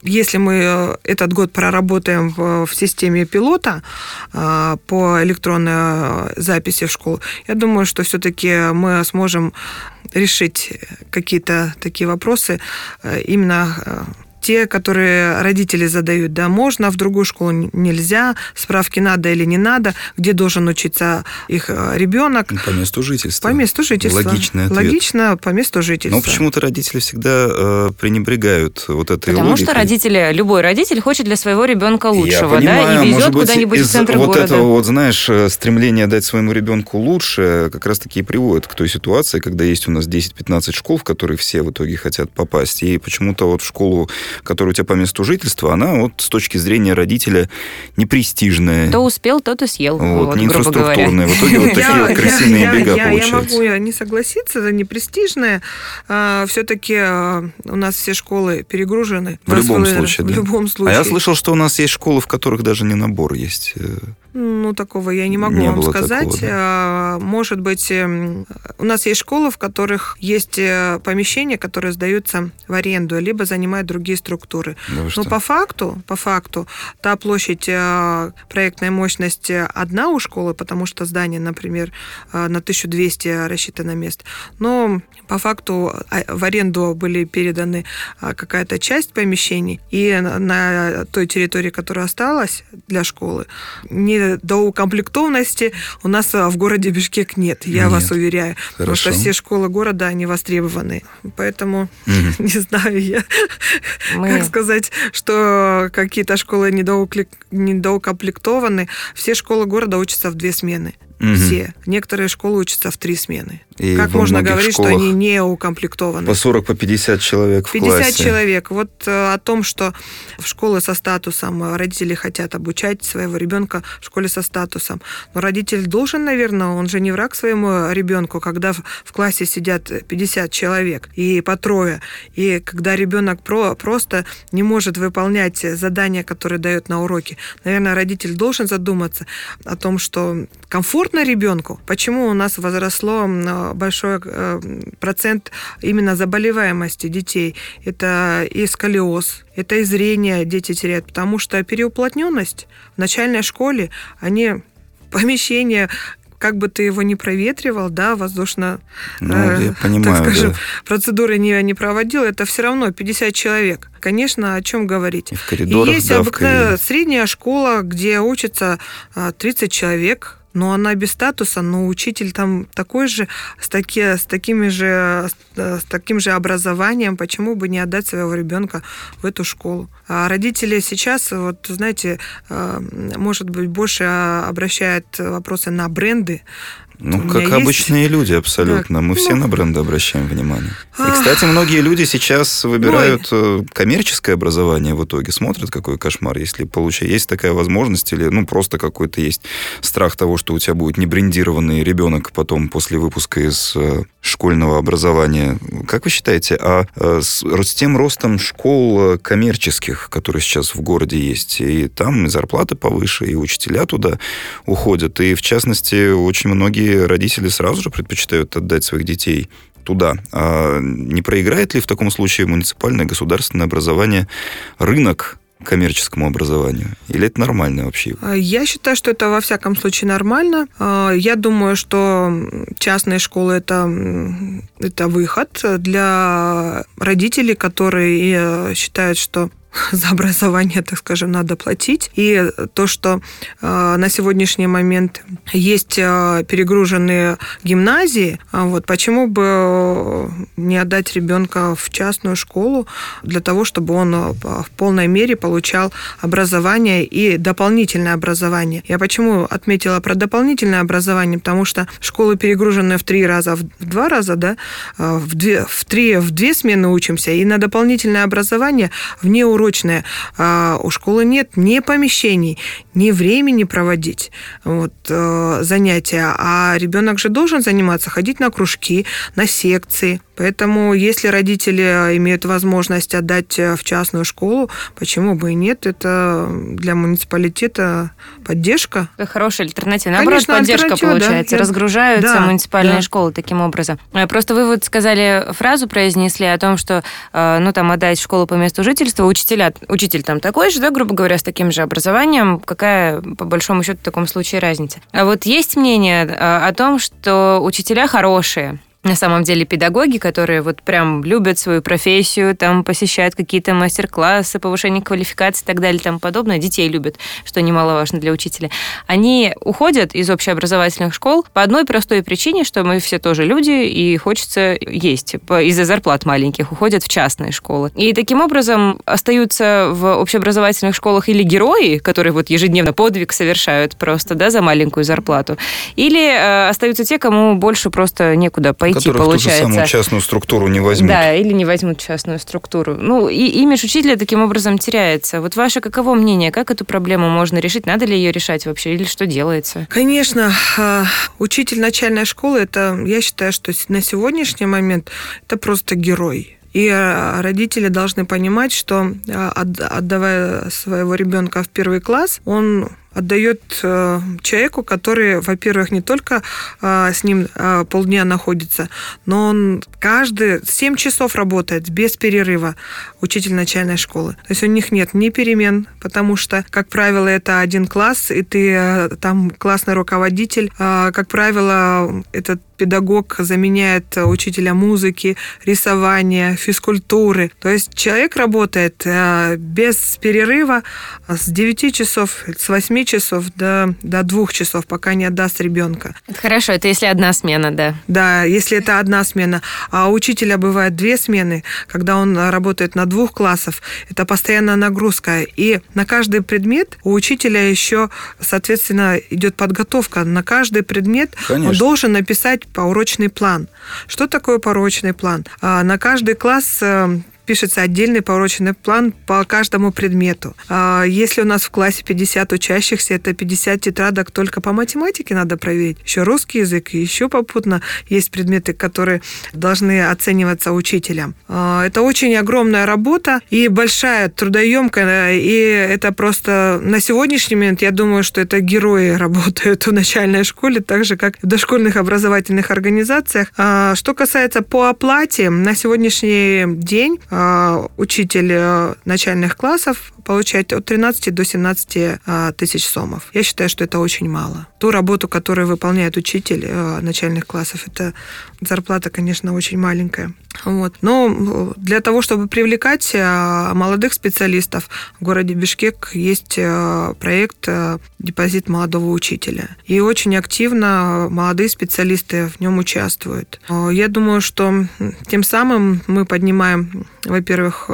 если мы э, этот год проработаем в, в системе пилота э, по электронной записи в школу, я думаю, что все-таки мы сможем решить какие-то такие вопросы э, именно э, те, которые родители задают, да, можно, в другую школу нельзя, справки надо или не надо, где должен учиться их э, ребенок. По месту жительства. По месту жительства. Логичный ответ. Логично, по месту жительства. Но почему-то родители всегда э, пренебрегают вот этой Потому логикой. что родители, любой родитель хочет для своего ребенка лучшего, Я понимаю, да, и везет куда-нибудь в центр вот города. этого вот, знаешь, э, стремление дать своему ребенку лучше, как раз-таки и приводит к той ситуации, когда есть у нас 10-15 школ, в которые все в итоге хотят попасть, и почему-то вот в школу которая у тебя по месту жительства, она вот с точки зрения родителя непрестижная. Кто успел, тот и съел. Вот, вот не инфраструктурная. В итоге вот такие вот крысиные бега получаются. Я могу не согласиться, это непрестижная. Все-таки а, у нас все школы перегружены. В любом случае, В любом случае. А я слышал, что у нас есть школы, в которых даже не набор есть. Э, ну, такого я не могу не вам сказать. Такого, да? А, может быть, эм, у нас есть школы, в которых есть э, помещения, которые сдаются в аренду, либо занимают другие структуры. Да Но по факту, по факту, та площадь, э, проектная мощность одна у школы, потому что здание, например, э, на 1200 рассчитано мест. Но по факту а, в аренду были переданы какая-то часть помещений, и на той территории, которая осталась для школы, не до укомплектованности у нас а, в городе Бишкек нет, я нет. вас уверяю. Хорошо. Потому что все школы города, они востребованы. Поэтому угу. не знаю я, Мы... как сказать, что какие-то школы недоукомплектованы. Все школы города учатся в две смены. Угу. Все. Некоторые школы учатся в три смены. И как можно говорить, что они не укомплектованы? По 40, по 50 человек в 50 классе. человек. Вот э, о том, что в школы со статусом э, родители хотят обучать своего ребенка в школе со статусом. Но родитель должен, наверное, он же не враг своему ребенку, когда в, классе сидят 50 человек и по трое. И когда ребенок про, просто не может выполнять задания, которые дает на уроке, наверное, родитель должен задуматься о том, что комфортно ребенку. Почему у нас возросло большой э, процент именно заболеваемости детей? Это и сколиоз, это и зрение дети теряют, потому что переуплотненность в начальной школе, они помещения как бы ты его не проветривал, да, воздушно, ну, э, понимаю, так скажем, да. процедуры не, не проводил, это все равно 50 человек. Конечно, о чем говорить. И в коридорах и есть давка, обыкновенная средняя школа, где учатся а, 30 человек, но она без статуса, но учитель там такой же, с, таки, с, такими же, с таким же образованием, почему бы не отдать своего ребенка в эту школу? А родители сейчас, вот знаете, а, может быть, больше а, обращают вопросы на бренды, Ну, как есть- обычные люди, абсолютно. Мы Так, все ну. на бренды обращаем внимание. И, кстати, многие люди сейчас выбирают э, коммерческое образование в итоге. Смотрят, какой кошмар. Если получается, есть такая возможность, или ну просто какой-то есть страх того, что у тебя будет небрендированный ребенок потом после выпуска из э, школьного образования. Как вы считаете, а э, с, с тем ростом школ коммерческих, которые сейчас в городе есть, и там и зарплаты повыше, и учителя туда уходят, и в частности очень многие родители сразу же предпочитают отдать своих детей туда. А не проиграет ли в таком случае муниципальное государственное образование рынок коммерческому образованию? Или это нормально вообще? А, Я считаю, что это во всяком случае нормально. А, Я думаю, что частные школы это, это выход для родителей, которые э, считают, что за образование, так скажем, надо платить. И то, что э, на сегодняшний момент есть э, перегруженные гимназии, а вот почему бы э, не отдать ребенка в частную школу для того, чтобы он э, в полной мере получал образование и дополнительное образование. Я почему отметила про дополнительное образование? Потому что школы перегружены в три раза, в два раза, да, э, в, две, в три, в две смены учимся, и на дополнительное образование внеурочное а, у школы нет ни помещений, ни времени проводить вот, э, занятия, а ребенок же должен заниматься, ходить на кружки, на секции. Поэтому, если родители имеют возможность отдать в частную школу, почему бы и нет? Это для муниципалитета поддержка. Это хорошая альтернатива. Наоборот, Конечно, поддержка альтернатива, да. получается. Я- Разгружаются Да, муниципальные да. школы таким образом. Э, Просто вы вот сказали фразу, произнесли о том, что э, ну там отдать в школу по месту жительства, учителя, учитель там такой же, да, грубо говоря, с таким же образованием, какая по большому счету в таком случае разница? А вот есть мнение э, о том, что учителя хорошие, на самом деле педагоги, которые вот прям любят свою профессию, там посещают какие-то мастер-классы, повышение квалификации и так далее тому подобное, детей любят, что немаловажно для учителя, они уходят из общеобразовательных школ по одной простой причине, что мы все тоже люди, и хочется есть. Из-за зарплат маленьких уходят в частные школы. И таким образом остаются в общеобразовательных школах или герои, которые вот ежедневно подвиг совершают просто, да, за маленькую зарплату, или э, остаются те, кому больше просто некуда пойти, Которых в ту же получается. самую частную структуру не возьмут. Да, или не возьмут частную структуру. Ну, и имидж учителя таким образом теряется. Вот ваше каково мнение? Как эту проблему можно решить? Надо ли ее решать вообще? Или что делается? Конечно, а, учитель начальной школы, это, я считаю, что на сегодняшний момент это просто герой. И а, родители должны понимать, что а, от- отдавая своего ребенка в первый класс, он отдает э, человеку, который, во-первых, не только э, с ним э, полдня находится, но он каждый 7 часов работает без перерыва учитель начальной школы. То есть у них нет ни перемен, потому что, как правило, это один класс, и ты э, там классный руководитель. Э, Как правило, этот педагог заменяет учителя музыки, рисования, физкультуры. То есть человек работает э, без перерыва с 9 часов, с 8 часов до, до 2 часов, пока не отдаст ребенка. Это хорошо, это если одна смена, да. Да, если это одна смена. А у учителя бывает две смены, когда он работает на двух классов. Это постоянная нагрузка. И на каждый предмет у учителя еще, соответственно, идет подготовка. На каждый предмет он Конечно. должен написать поурочный план. Что такое поурочный план? А, На каждый класс э, пишется отдельный поурочный план по каждому предмету. А, Если у нас в классе 50 учащихся, это 50 тетрадок только по математике надо проверить. Еще русский язык, и еще попутно есть предметы, которые должны оцениваться учителем. А, Это очень огромная работа и большая, трудоемкая, и это просто на сегодняшний момент, я думаю, что это герои работают в начальной школе, так же, как в дошкольных образовательных организациях. А, Что касается по оплате, на сегодняшний день учитель начальных классов получает от 13 до 17 тысяч сомов. Я считаю, что это очень мало. Ту работу, которую выполняет учитель начальных классов, это зарплата, конечно, очень маленькая. Вот. Но для того, чтобы привлекать молодых специалистов, в городе Бишкек есть проект «Депозит молодого учителя». И очень активно молодые специалисты в нем участвуют. Я думаю, что тем самым мы поднимаем, во-первых,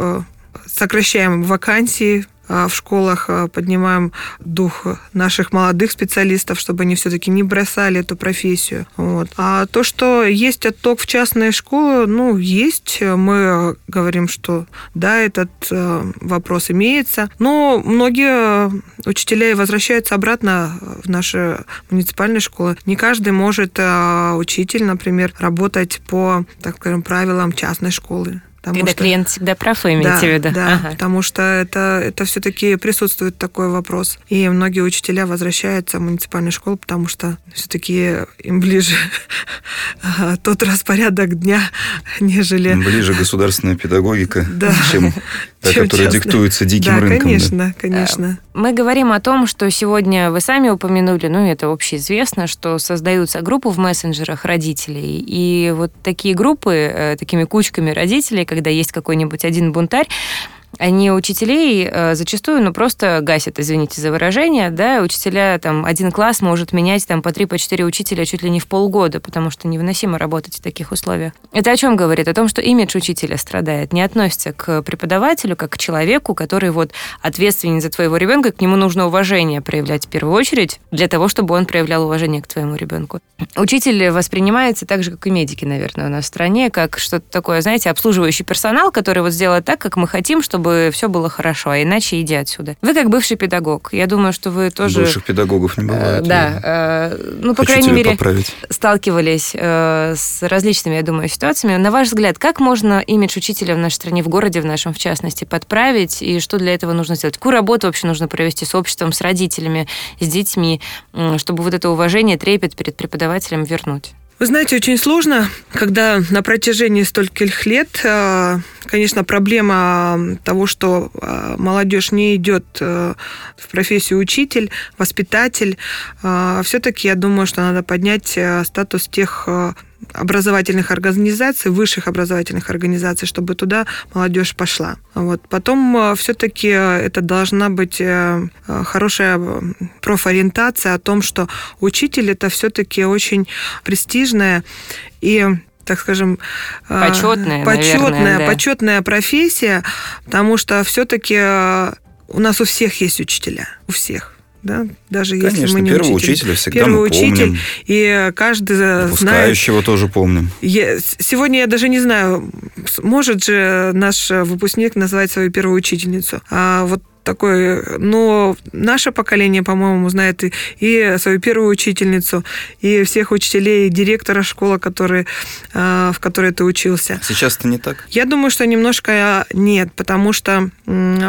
сокращаем вакансии в школах а, поднимаем дух наших молодых специалистов, чтобы они все-таки не бросали эту профессию. Вот. А то, что есть отток в частные школы, ну, есть. Мы говорим, что да, этот э, вопрос имеется. Но многие учителя и возвращаются обратно в наши муниципальные школы. Не каждый может, э, учитель, например, работать по, так скажем, правилам частной школы. Потому Когда что... клиент всегда прав, вы имеете да, в виду? Да, ага. потому что это, это все-таки присутствует такой вопрос. И многие учителя возвращаются в муниципальную школу, потому что все-таки им ближе тот распорядок дня, нежели... Ближе государственная педагогика, да. чем та, которая часто. диктуется диким да, рынком. Конечно, да, конечно. Мы говорим о том, что сегодня вы сами упомянули, ну, это общеизвестно, что создаются группы в мессенджерах родителей. И вот такие группы, э, такими кучками родителей, когда есть какой-нибудь один бунтарь, они учителей э, зачастую, ну, просто гасят, извините за выражение, да, учителя, там, один класс может менять, там, по три, по четыре учителя чуть ли не в полгода, потому что невыносимо работать в таких условиях. Это о чем говорит? О том, что имидж учителя страдает, не относится к преподавателю, как к человеку, который вот ответственен за твоего ребенка, к нему нужно уважение проявлять в первую очередь, для того, чтобы он проявлял уважение к твоему ребенку. Учитель воспринимается так же, как и медики, наверное, у нас в стране, как что-то такое, знаете, обслуживающий персонал, который вот сделает так, как мы хотим, чтобы чтобы все было хорошо, а иначе иди отсюда. Вы как бывший педагог, я думаю, что вы тоже... Бывших педагогов не бывает. Э, да, э, ну, по крайней мере, поправить. сталкивались э, с различными, я думаю, ситуациями. На ваш взгляд, как можно имидж учителя в нашей стране, в городе в нашем, в частности, подправить, и что для этого нужно сделать? Какую работу вообще нужно провести с обществом, с родителями, с детьми, чтобы вот это уважение, трепет перед преподавателем вернуть? Вы знаете, очень сложно, когда на протяжении стольких лет, э, конечно, проблема того, что э, молодежь не идет э, в профессию учитель, воспитатель, все-таки я думаю, что надо поднять статус тех образовательных организаций, высших образовательных организаций, чтобы туда молодежь пошла. Вот. Потом э, все-таки это должна быть э, хорошая профориентация о том, что учитель это все-таки очень престижная и так скажем, э, почетная, почетная, наверное, да. почетная профессия, потому что все-таки у нас у всех есть учителя, у всех да, даже Конечно, если мы не первого учитель. учителя всегда Первый мы учитель, помним. и каждый знает... тоже помним. Я, сегодня я даже не знаю, может же наш выпускник назвать свою первую учительницу. А вот такой, но наше поколение, по-моему, знает и, и свою первую учительницу, и всех учителей, и директора школы, который, в которой ты учился. Сейчас это не так? Я думаю, что немножко нет, потому что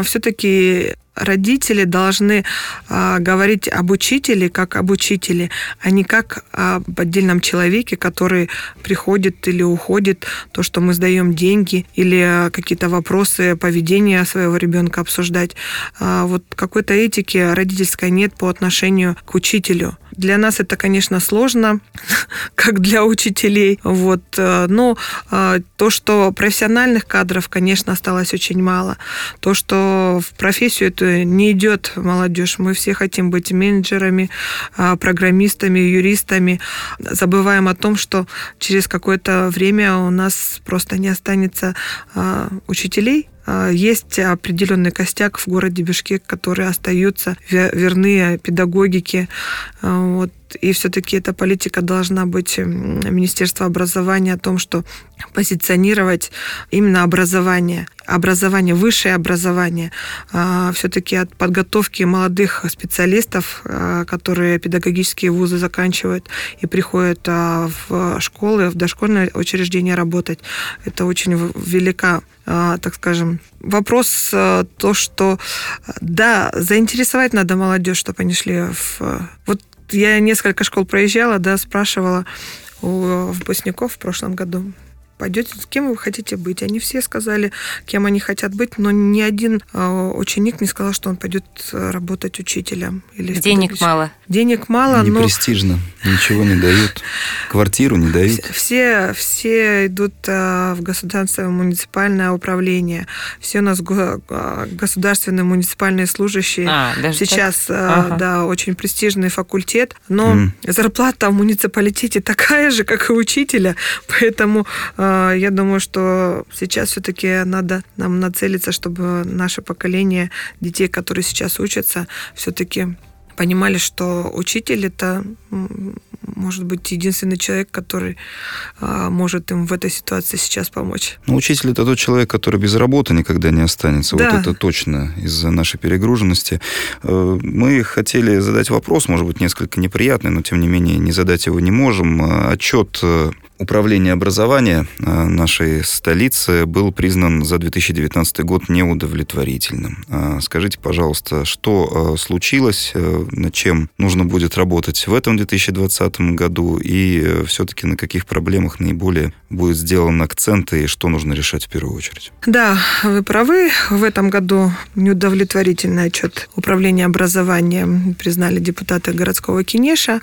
все-таки родители должны а, говорить об учителе как об учителе, а не как об отдельном человеке, который приходит или уходит, то, что мы сдаем деньги или какие-то вопросы поведения своего ребенка обсуждать. А, вот какой-то этики родительской нет по отношению к учителю. Для нас это, конечно, сложно, как для учителей. Вот. Э, но э, то, что профессиональных кадров, конечно, осталось очень мало. То, что в профессию эту не идет молодежь. Мы все хотим быть менеджерами, э, программистами, юристами. Забываем о том, что через какое-то время у нас просто не останется учителей, есть определенный костяк в городе Бишкек, которые остаются верны педагогике. А, И все-таки эта политика должна быть Министерство образования о том, что позиционировать именно образование, образование, высшее образование, а, все-таки от подготовки молодых специалистов, которые педагогические вузы заканчивают и приходят в школы, в дошкольное учреждение работать. Это очень велика а, так скажем, вопрос а, то, что да, заинтересовать надо молодежь, чтобы они шли в... Вот я несколько школ проезжала, да, спрашивала у выпускников в прошлом году, пойдете, кем вы хотите быть. Они все сказали, кем они хотят быть, но ни один э, ученик не сказал, что он пойдет работать учителем. Или Денег мало. Денег мало, не но... престижно, ничего не дают, квартиру не дают. Все, все идут в государственное муниципальное управление, все у нас государственные муниципальные служащие. А, даже Сейчас, так? Ага. да, очень престижный факультет, но mm. зарплата в муниципалитете такая же, как и учителя, поэтому э, я думаю, что сейчас все-таки надо нам нацелиться, чтобы наше поколение детей, которые сейчас учатся, все-таки понимали, что учитель это может быть единственный человек, который а, может им в этой ситуации сейчас помочь. Ну, учитель это тот человек, который без работы никогда не останется. Да. Вот это точно из-за нашей перегруженности. Э, мы хотели задать вопрос, может быть, несколько неприятный, но тем не менее не задать его не можем. Э, отчет э, Управление образования э, нашей столицы был признан за 2019 год неудовлетворительным. А скажите, пожалуйста, что э, случилось, э, над чем нужно будет работать в этом 2020 году и все-таки на каких проблемах наиболее будет сделан акцент и что нужно решать в первую очередь? Да, вы правы. В этом году неудовлетворительный отчет Управления образования признали депутаты городского Кинеша.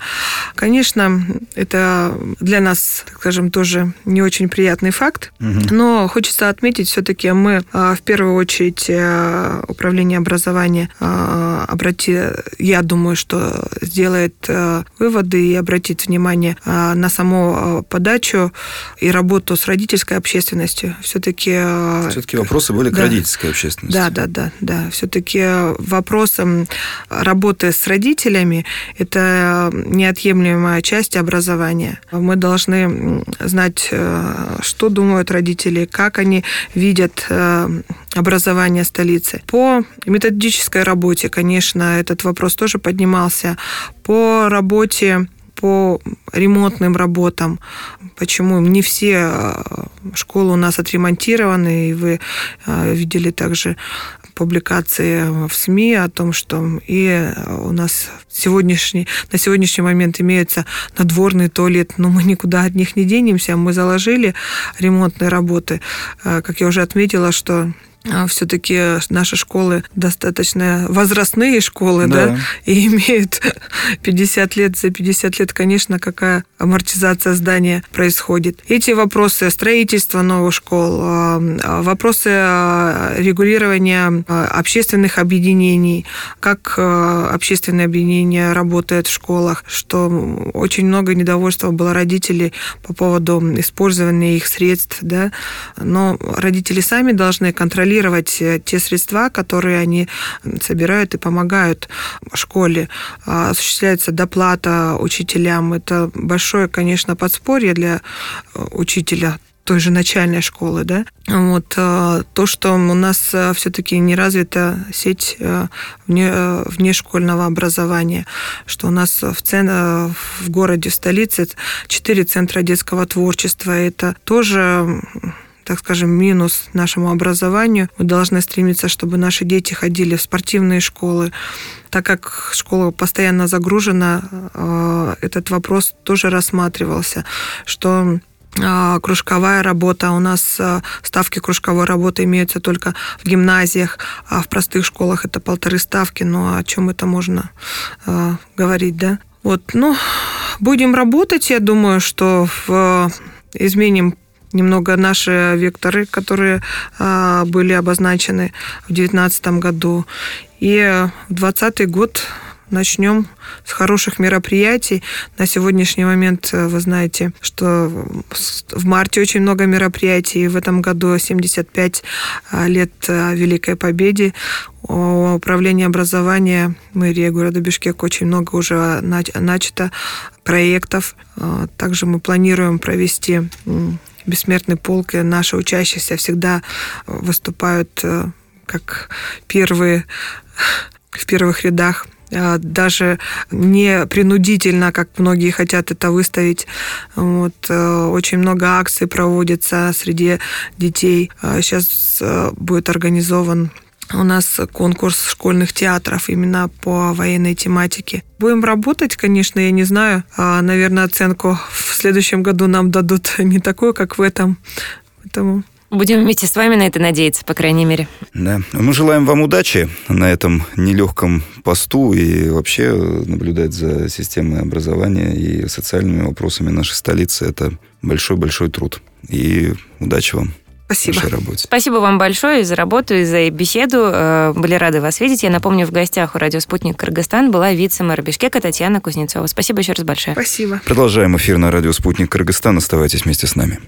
Конечно, это для нас, так скажем, тоже не очень приятный факт. Угу. Но хочется отметить, все-таки мы а, в первую очередь э, управление образования а, обрати, я думаю, что сделает э, выводы и обратит внимание а, на саму подачу и работу с родительской общественностью. Все-таки все-таки вопросы были к да, родительской общественности. Да, да, да, да. Все-таки вопросом работы с родителями это неотъемлемая часть образования. Мы должны знать, э, что думают родители, как они видят э, образование столицы. По методической работе, конечно, этот вопрос тоже поднимался. По работе по ремонтным работам. Почему не все э, школы у нас отремонтированы, и вы видели также публикации в СМИ о том, что и у нас сегодняшний, на сегодняшний момент имеется надворный туалет, но мы никуда от них не денемся. Мы заложили ремонтные работы. Э, как я уже отметила, что все-таки наши школы достаточно возрастные школы, да. да, и имеют 50 лет. За 50 лет, конечно, какая амортизация здания происходит. Эти вопросы строительства новых школ, а, а, вопросы регулирования общественных объединений, как общественные объединения работают в школах, что очень много недовольства было родителей по поводу использования их средств, да, но родители сами должны контролировать контролировать э, те средства, которые они собирают и помогают школе. А, осуществляется доплата учителям. Это большое, конечно, подспорье для э, учителя той же начальной школы, да, вот э, то, что у нас все-таки не развита сеть вне, внешкольного образования, что у нас в, цен, в городе, в столице четыре центра детского творчества, это тоже так скажем, минус нашему образованию. Мы должны стремиться, чтобы наши дети ходили в спортивные школы. Так как школа постоянно загружена, э, этот вопрос тоже рассматривался, что э, кружковая работа. У нас э, ставки кружковой работы имеются только в гимназиях, а в простых школах это полторы ставки. Ну, о чем это можно говорить, да? Вот, ну, будем работать. Я думаю, что в, изменим немного наши векторы, которые а, были обозначены в 2019 году. И в 2020 год начнем с хороших мероприятий. На сегодняшний момент э, вы знаете, что в марте очень много мероприятий. В этом году 75 э, лет э, Великой Победе. Управление образования мэрии города Бишкек очень много уже начато проектов. Также мы планируем провести бессмертный полк. И наши учащиеся всегда выступают как первые в первых рядах а, даже не принудительно, как многие хотят это выставить. Вот, э, очень много акций проводится среди детей. Сейчас а, э, будет организован у нас конкурс школьных театров именно по военной тематике. Будем работать, конечно, я не знаю. А, наверное, оценку в следующем году нам дадут не такую, как в этом. Поэтому Будем вместе с вами на это надеяться, по крайней мере. Да. Мы желаем вам удачи на этом нелегком посту и вообще наблюдать за системой образования и социальными вопросами нашей столицы. Это большой-большой труд. И удачи вам. Спасибо. Вашей работе. Спасибо вам большое за работу и за беседу. Э, были рады вас видеть. Я напомню, в гостях у радио «Спутник Кыргызстан» была вице-мэр Бишкека Татьяна Кузнецова. Спасибо еще раз большое. Спасибо. Продолжаем эфир на радио «Спутник Кыргызстан». Оставайтесь вместе с нами.